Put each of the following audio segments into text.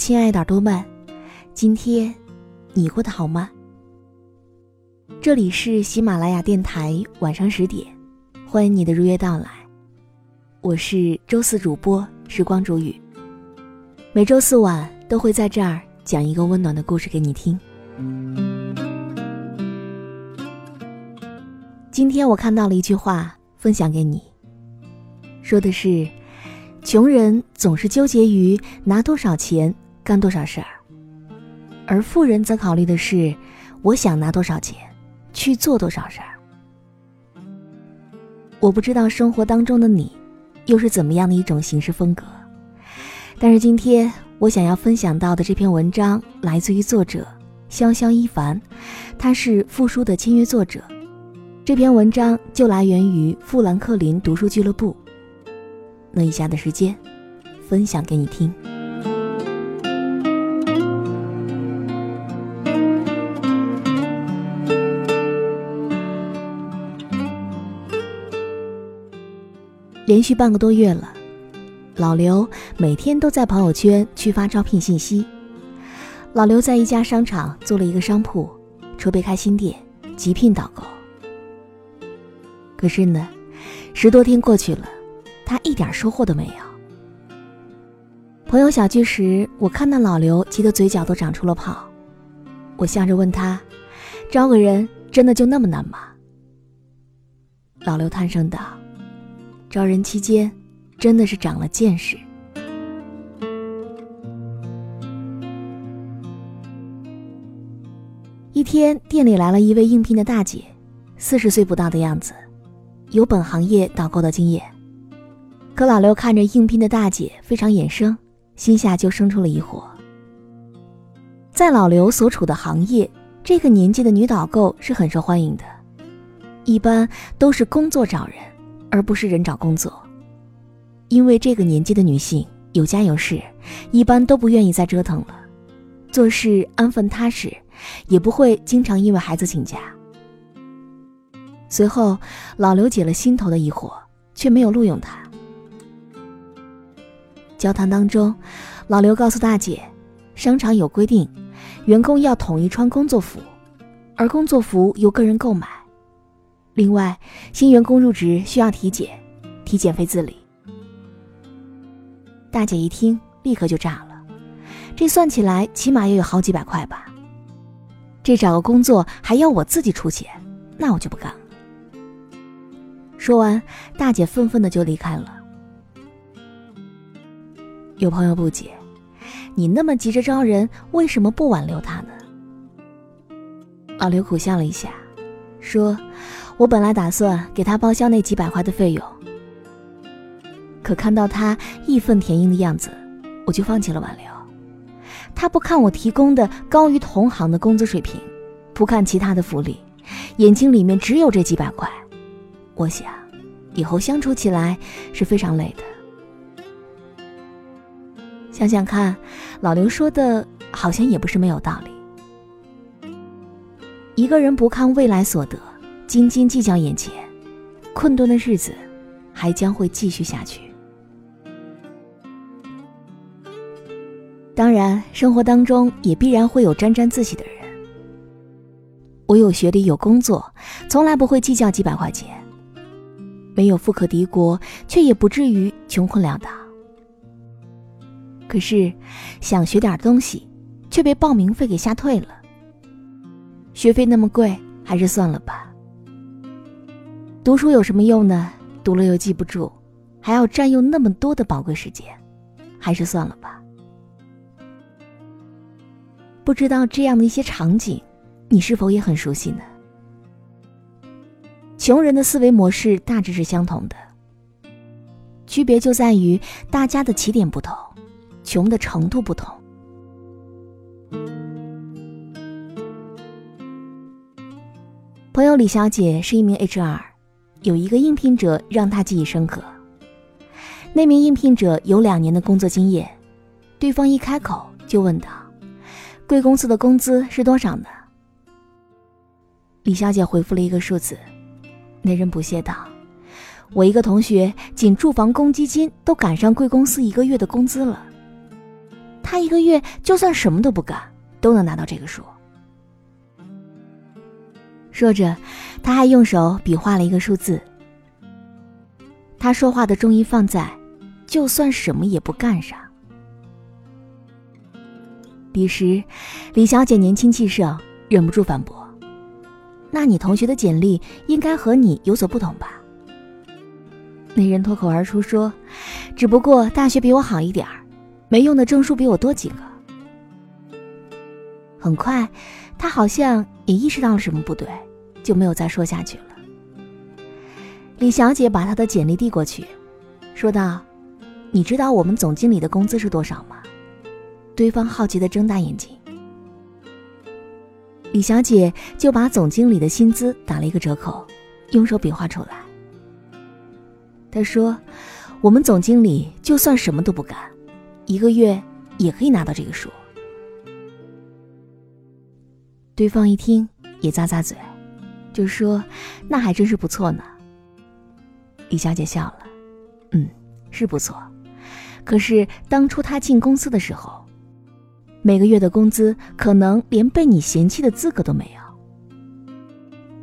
亲爱的耳朵们，今天你过得好吗？这里是喜马拉雅电台，晚上十点，欢迎你的如约到来。我是周四主播时光煮雨，每周四晚都会在这儿讲一个温暖的故事给你听。今天我看到了一句话，分享给你，说的是。穷人总是纠结于拿多少钱干多少事儿，而富人则考虑的是，我想拿多少钱去做多少事儿。我不知道生活当中的你，又是怎么样的一种行事风格，但是今天我想要分享到的这篇文章来自于作者潇潇一凡，他是复书的签约作者。这篇文章就来源于富兰克林读书俱乐部。那以下的时间，分享给你听。连续半个多月了，老刘每天都在朋友圈去发招聘信息。老刘在一家商场租了一个商铺，筹备开新店，急聘导购。可是呢，十多天过去了。他一点收获都没有。朋友小聚时，我看到老刘急得嘴角都长出了泡。我笑着问他：“招个人真的就那么难吗？”老刘叹声道：“招人期间，真的是长了见识。”一天，店里来了一位应聘的大姐，四十岁不到的样子，有本行业导购的经验。可老刘看着应聘的大姐非常眼生，心下就生出了疑惑。在老刘所处的行业，这个年纪的女导购是很受欢迎的，一般都是工作找人，而不是人找工作。因为这个年纪的女性有家有室，一般都不愿意再折腾了，做事安分踏实，也不会经常因为孩子请假。随后，老刘解了心头的疑惑，却没有录用她。交谈当中，老刘告诉大姐，商场有规定，员工要统一穿工作服，而工作服由个人购买。另外，新员工入职需要体检，体检费自理。大姐一听，立刻就炸了，这算起来起码也有好几百块吧？这找个工作还要我自己出钱，那我就不干了。说完，大姐愤愤的就离开了。有朋友不解，你那么急着招人，为什么不挽留他呢？老刘苦笑了一下，说：“我本来打算给他报销那几百块的费用，可看到他义愤填膺的样子，我就放弃了挽留。他不看我提供的高于同行的工资水平，不看其他的福利，眼睛里面只有这几百块。我想，以后相处起来是非常累的。”想想看，老刘说的好像也不是没有道理。一个人不看未来所得，斤斤计较眼前，困顿的日子还将会继续下去。当然，生活当中也必然会有沾沾自喜的人。我有学历，有工作，从来不会计较几百块钱；没有富可敌国，却也不至于穷困潦倒。可是，想学点东西，却被报名费给吓退了。学费那么贵，还是算了吧。读书有什么用呢？读了又记不住，还要占用那么多的宝贵时间，还是算了吧。不知道这样的一些场景，你是否也很熟悉呢？穷人的思维模式大致是相同的，区别就在于大家的起点不同。穷的程度不同。朋友李小姐是一名 HR，有一个应聘者让他记忆深刻。那名应聘者有两年的工作经验，对方一开口就问道：“贵公司的工资是多少呢？”李小姐回复了一个数字，那人不屑道：“我一个同学仅住房公积金都赶上贵公司一个月的工资了。”他一个月就算什么都不干，都能拿到这个数。说着，他还用手比划了一个数字。他说话的重音放在“就算什么也不干”上。彼时，李小姐年轻气盛，忍不住反驳：“那你同学的简历应该和你有所不同吧？”那人脱口而出说：“只不过大学比我好一点儿，没用的证书比我多几个。”很快，他好像也意识到了什么不对，就没有再说下去了。李小姐把她的简历递过去，说道：“你知道我们总经理的工资是多少吗？”对方好奇的睁大眼睛，李小姐就把总经理的薪资打了一个折扣，用手比划出来。她说：“我们总经理就算什么都不干，一个月也可以拿到这个数。”对方一听也咂咂嘴，就说：“那还真是不错呢。”李小姐笑了：“嗯，是不错，可是当初她进公司的时候。”每个月的工资可能连被你嫌弃的资格都没有。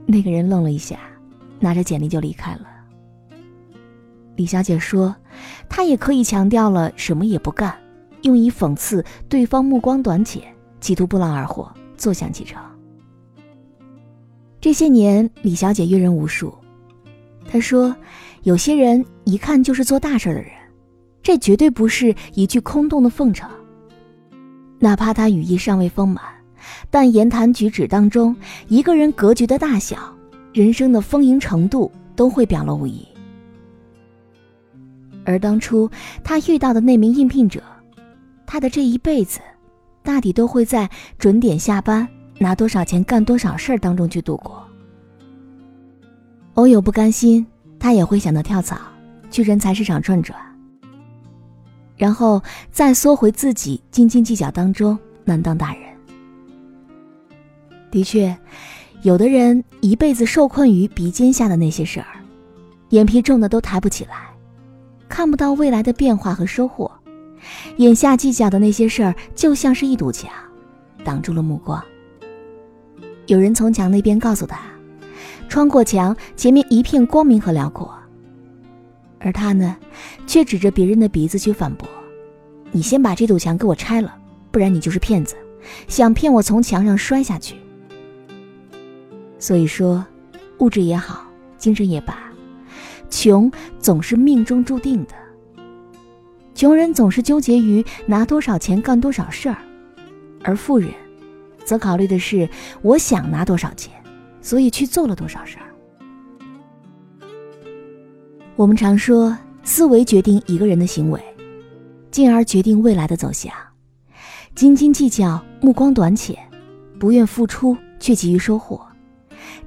那个人愣了一下，拿着简历就离开了。李小姐说：“她也可以强调了什么也不干，用以讽刺对方目光短浅，企图不劳而获，坐享其成。”这些年，李小姐阅人无数。她说：“有些人一看就是做大事的人，这绝对不是一句空洞的奉承。”哪怕他羽翼尚未丰满，但言谈举止当中，一个人格局的大小，人生的丰盈程度，都会表露无遗。而当初他遇到的那名应聘者，他的这一辈子，大抵都会在准点下班、拿多少钱干多少事儿当中去度过。偶有不甘心，他也会想到跳槽，去人才市场转转。然后再缩回自己斤斤计较当中，难当大人。的确，有的人一辈子受困于鼻尖下的那些事儿，眼皮重的都抬不起来，看不到未来的变化和收获。眼下计较的那些事儿，就像是一堵墙，挡住了目光。有人从墙那边告诉他，穿过墙，前面一片光明和辽阔。而他呢，却指着别人的鼻子去反驳：“你先把这堵墙给我拆了，不然你就是骗子，想骗我从墙上摔下去。”所以说，物质也好，精神也罢，穷总是命中注定的。穷人总是纠结于拿多少钱干多少事儿，而富人，则考虑的是我想拿多少钱，所以去做了多少事儿。我们常说，思维决定一个人的行为，进而决定未来的走向。斤斤计较、目光短浅，不愿付出却急于收获，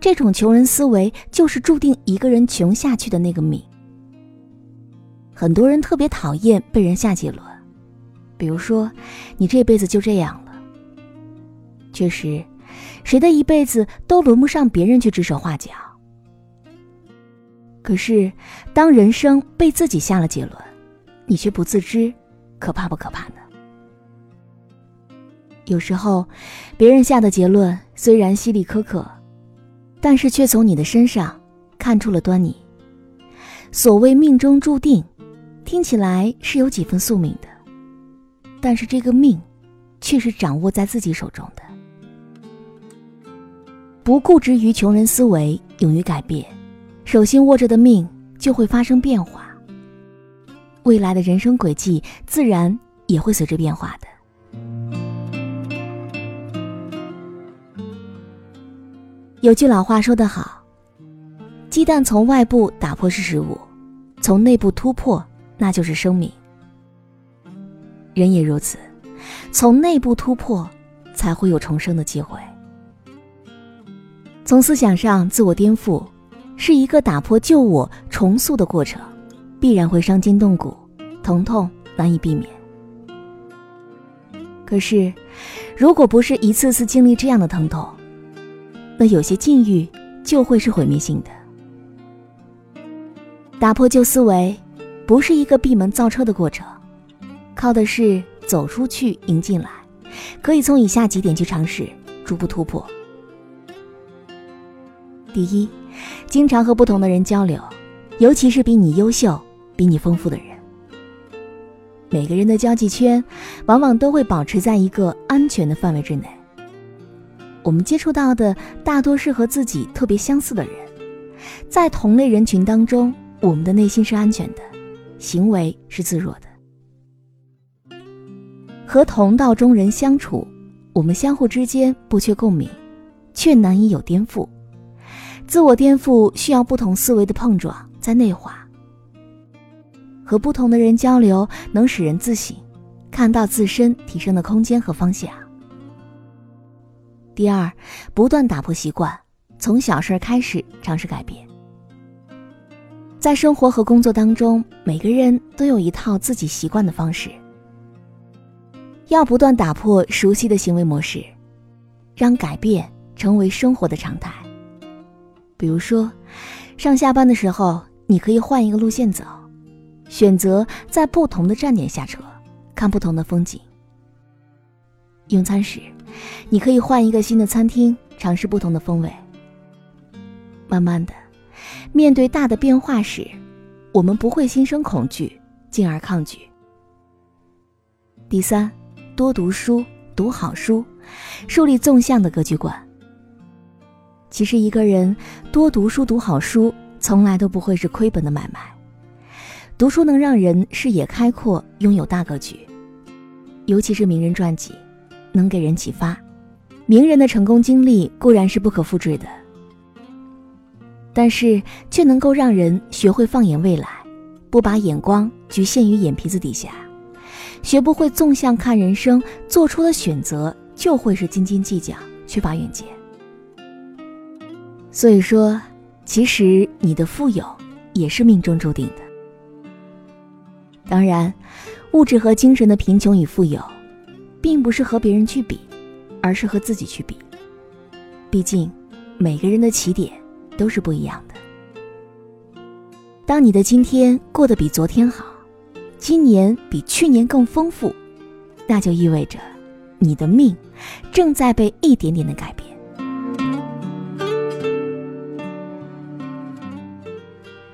这种穷人思维就是注定一个人穷下去的那个命。很多人特别讨厌被人下结论，比如说，你这辈子就这样了。确实，谁的一辈子都轮不上别人去指手画脚。可是，当人生被自己下了结论，你却不自知，可怕不可怕呢？有时候，别人下的结论虽然犀利苛刻，但是却从你的身上看出了端倪。所谓命中注定，听起来是有几分宿命的，但是这个命，却是掌握在自己手中的。不固执于穷人思维，勇于改变。手心握着的命就会发生变化，未来的人生轨迹自然也会随之变化的。有句老话说得好：“鸡蛋从外部打破是食物，从内部突破那就是生命。”人也如此，从内部突破才会有重生的机会。从思想上自我颠覆。是一个打破旧我、重塑的过程，必然会伤筋动骨，疼痛难以避免。可是，如果不是一次次经历这样的疼痛，那有些境遇就会是毁灭性的。打破旧思维，不是一个闭门造车的过程，靠的是走出去迎进来，可以从以下几点去尝试，逐步突破。第一，经常和不同的人交流，尤其是比你优秀、比你丰富的人。每个人的交际圈，往往都会保持在一个安全的范围之内。我们接触到的大多是和自己特别相似的人，在同类人群当中，我们的内心是安全的，行为是自若的。和同道中人相处，我们相互之间不缺共鸣，却难以有颠覆。自我颠覆需要不同思维的碰撞，在内化。和不同的人交流，能使人自省，看到自身提升的空间和方向。第二，不断打破习惯，从小事开始尝试改变。在生活和工作当中，每个人都有一套自己习惯的方式，要不断打破熟悉的行为模式，让改变成为生活的常态。比如说，上下班的时候，你可以换一个路线走，选择在不同的站点下车，看不同的风景。用餐时。你可以换一个新的餐厅，尝试不同的风味。慢慢的，面对大的变化时，我们不会心生恐惧，进而抗拒。第三，多读书，读好书，树立纵向的格局观。其实，一个人多读书、读好书，从来都不会是亏本的买卖。读书能让人视野开阔，拥有大格局，尤其是名人传记。能给人启发，名人的成功经历固然是不可复制的，但是却能够让人学会放眼未来，不把眼光局限于眼皮子底下，学不会纵向看人生，做出的选择就会是斤斤计较，缺乏远见。所以说，其实你的富有也是命中注定的。当然，物质和精神的贫穷与富有。并不是和别人去比，而是和自己去比。毕竟，每个人的起点都是不一样的。当你的今天过得比昨天好，今年比去年更丰富，那就意味着你的命正在被一点点的改变。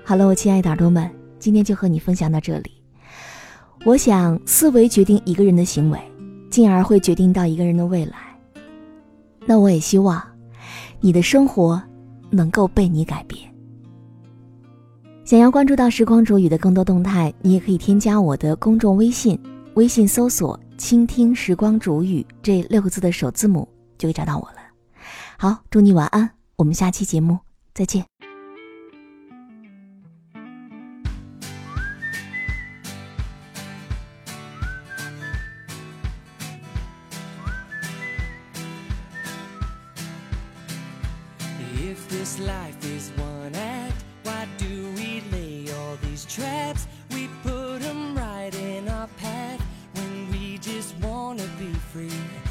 好了，我亲爱的耳朵们，今天就和你分享到这里。我想，思维决定一个人的行为。进而会决定到一个人的未来。那我也希望，你的生活能够被你改变。想要关注到时光煮雨的更多动态，你也可以添加我的公众微信，微信搜索“倾听时光煮雨”这六个字的首字母，就可以找到我了。好，祝你晚安，我们下期节目再见。If this life is one act. Why do we lay all these traps? We put them right in our path when we just wanna be free.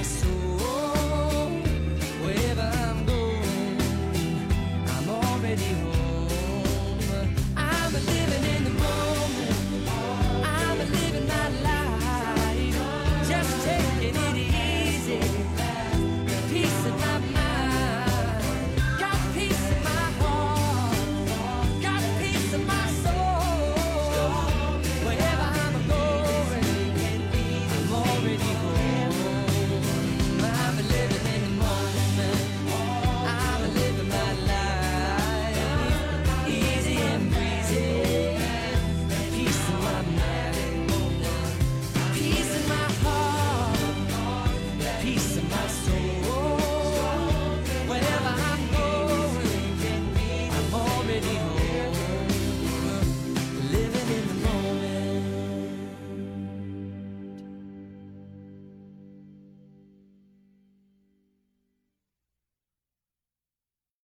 coração.